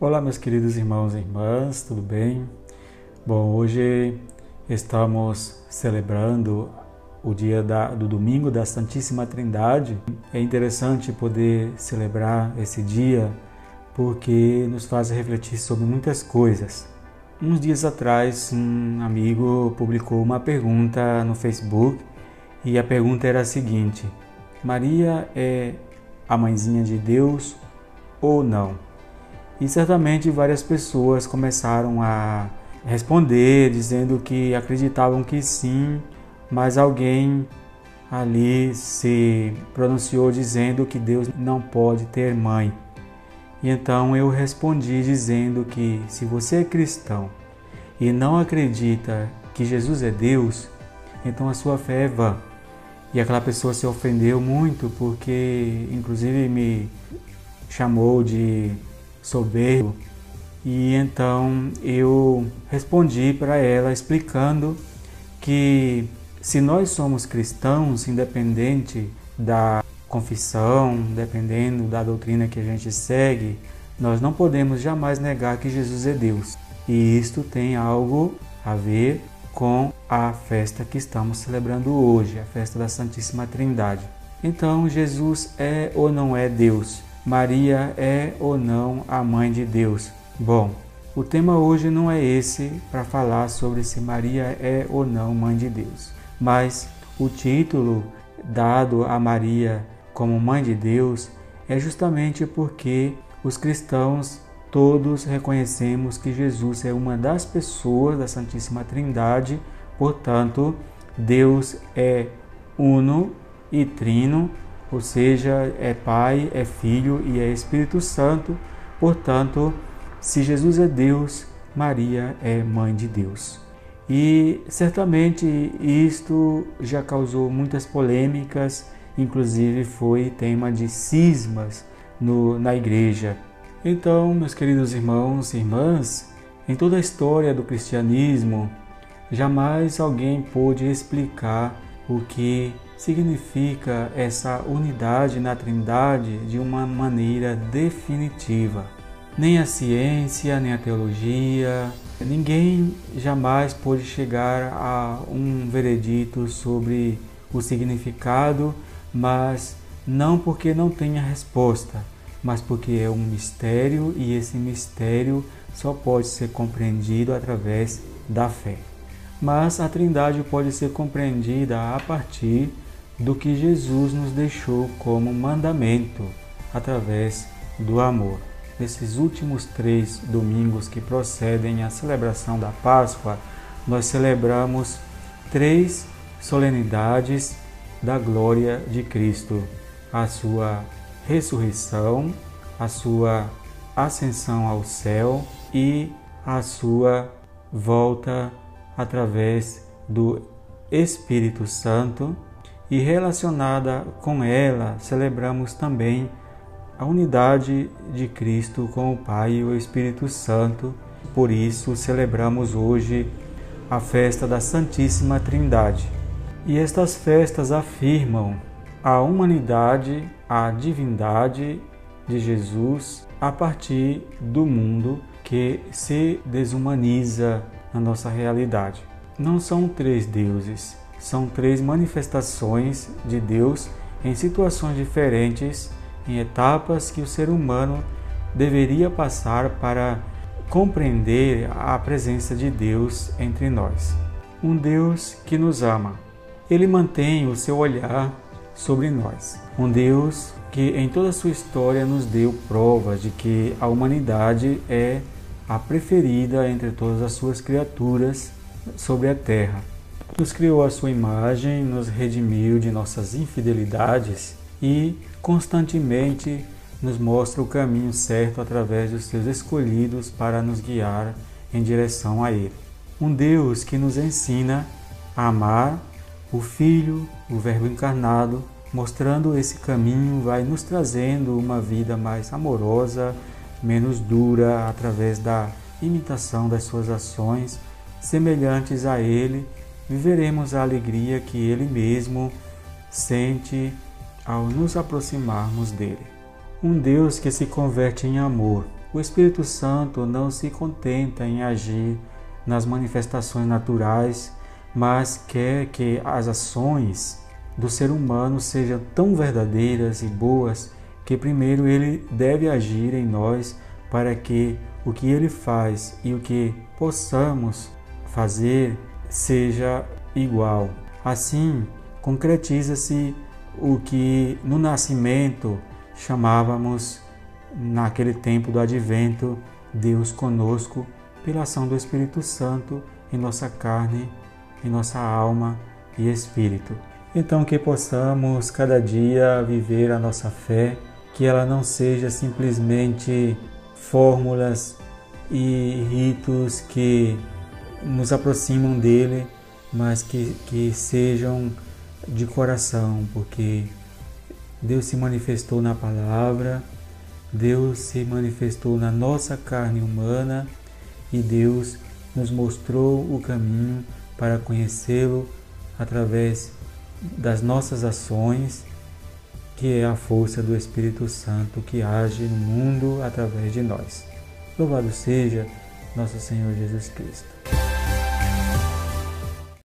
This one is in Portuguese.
Olá, meus queridos irmãos e irmãs, tudo bem? Bom, hoje estamos celebrando o dia da, do domingo da Santíssima Trindade. É interessante poder celebrar esse dia porque nos faz refletir sobre muitas coisas. Uns dias atrás, um amigo publicou uma pergunta no Facebook e a pergunta era a seguinte: Maria é a mãezinha de Deus ou não? E certamente várias pessoas começaram a responder dizendo que acreditavam que sim, mas alguém ali se pronunciou dizendo que Deus não pode ter mãe. E então eu respondi dizendo que se você é cristão e não acredita que Jesus é Deus, então a sua fé é vã. E aquela pessoa se ofendeu muito porque, inclusive, me chamou de soberbo. E então eu respondi para ela explicando que se nós somos cristãos, independente da confissão, dependendo da doutrina que a gente segue, nós não podemos jamais negar que Jesus é Deus. E isto tem algo a ver com a festa que estamos celebrando hoje, a festa da Santíssima Trindade. Então, Jesus é ou não é Deus? Maria é ou não a mãe de Deus? Bom, o tema hoje não é esse para falar sobre se Maria é ou não mãe de Deus, mas o título dado a Maria como mãe de Deus é justamente porque os cristãos todos reconhecemos que Jesus é uma das pessoas da Santíssima Trindade, portanto, Deus é uno e trino ou seja, é Pai, é Filho e é Espírito Santo. Portanto, se Jesus é Deus, Maria é mãe de Deus. E certamente isto já causou muitas polêmicas, inclusive foi tema de cismas no, na igreja. Então, meus queridos irmãos e irmãs, em toda a história do cristianismo, jamais alguém pôde explicar o que significa essa unidade na Trindade de uma maneira definitiva. Nem a ciência, nem a teologia, ninguém jamais pôde chegar a um veredito sobre o significado, mas não porque não tenha resposta, mas porque é um mistério e esse mistério só pode ser compreendido através da fé. Mas a Trindade pode ser compreendida a partir do que Jesus nos deixou como mandamento através do amor. Nesses últimos três domingos que procedem à celebração da Páscoa, nós celebramos três solenidades da glória de Cristo: a sua ressurreição, a sua ascensão ao céu e a sua volta através do Espírito Santo e relacionada com ela, celebramos também a unidade de Cristo com o Pai e o Espírito Santo. Por isso, celebramos hoje a festa da Santíssima Trindade. E estas festas afirmam a humanidade, a divindade de Jesus a partir do mundo que se desumaniza na nossa realidade. Não são três deuses, são três manifestações de Deus em situações diferentes, em etapas que o ser humano deveria passar para compreender a presença de Deus entre nós. Um Deus que nos ama. Ele mantém o seu olhar sobre nós. Um Deus que em toda a sua história nos deu provas de que a humanidade é a preferida entre todas as suas criaturas sobre a terra nos criou a sua imagem, nos redimiu de nossas infidelidades e constantemente nos mostra o caminho certo através dos seus escolhidos para nos guiar em direção a Ele. Um Deus que nos ensina a amar o Filho, o Verbo encarnado, mostrando esse caminho, vai nos trazendo uma vida mais amorosa, menos dura, através da imitação das suas ações, semelhantes a Ele viveremos a alegria que Ele mesmo sente ao nos aproximarmos dele. Um Deus que se converte em amor, o Espírito Santo não se contenta em agir nas manifestações naturais, mas quer que as ações do ser humano sejam tão verdadeiras e boas que primeiro ele deve agir em nós para que o que ele faz e o que possamos fazer seja igual. Assim, concretiza-se o que no nascimento chamávamos naquele tempo do advento Deus conosco pela ação do Espírito Santo em nossa carne, em nossa alma e espírito. Então que possamos cada dia viver a nossa fé, que ela não seja simplesmente fórmulas e ritos que nos aproximam dele, mas que, que sejam de coração, porque Deus se manifestou na palavra, Deus se manifestou na nossa carne humana e Deus nos mostrou o caminho para conhecê-lo através das nossas ações, que é a força do Espírito Santo que age no mundo através de nós. Louvado seja nosso Senhor Jesus Cristo.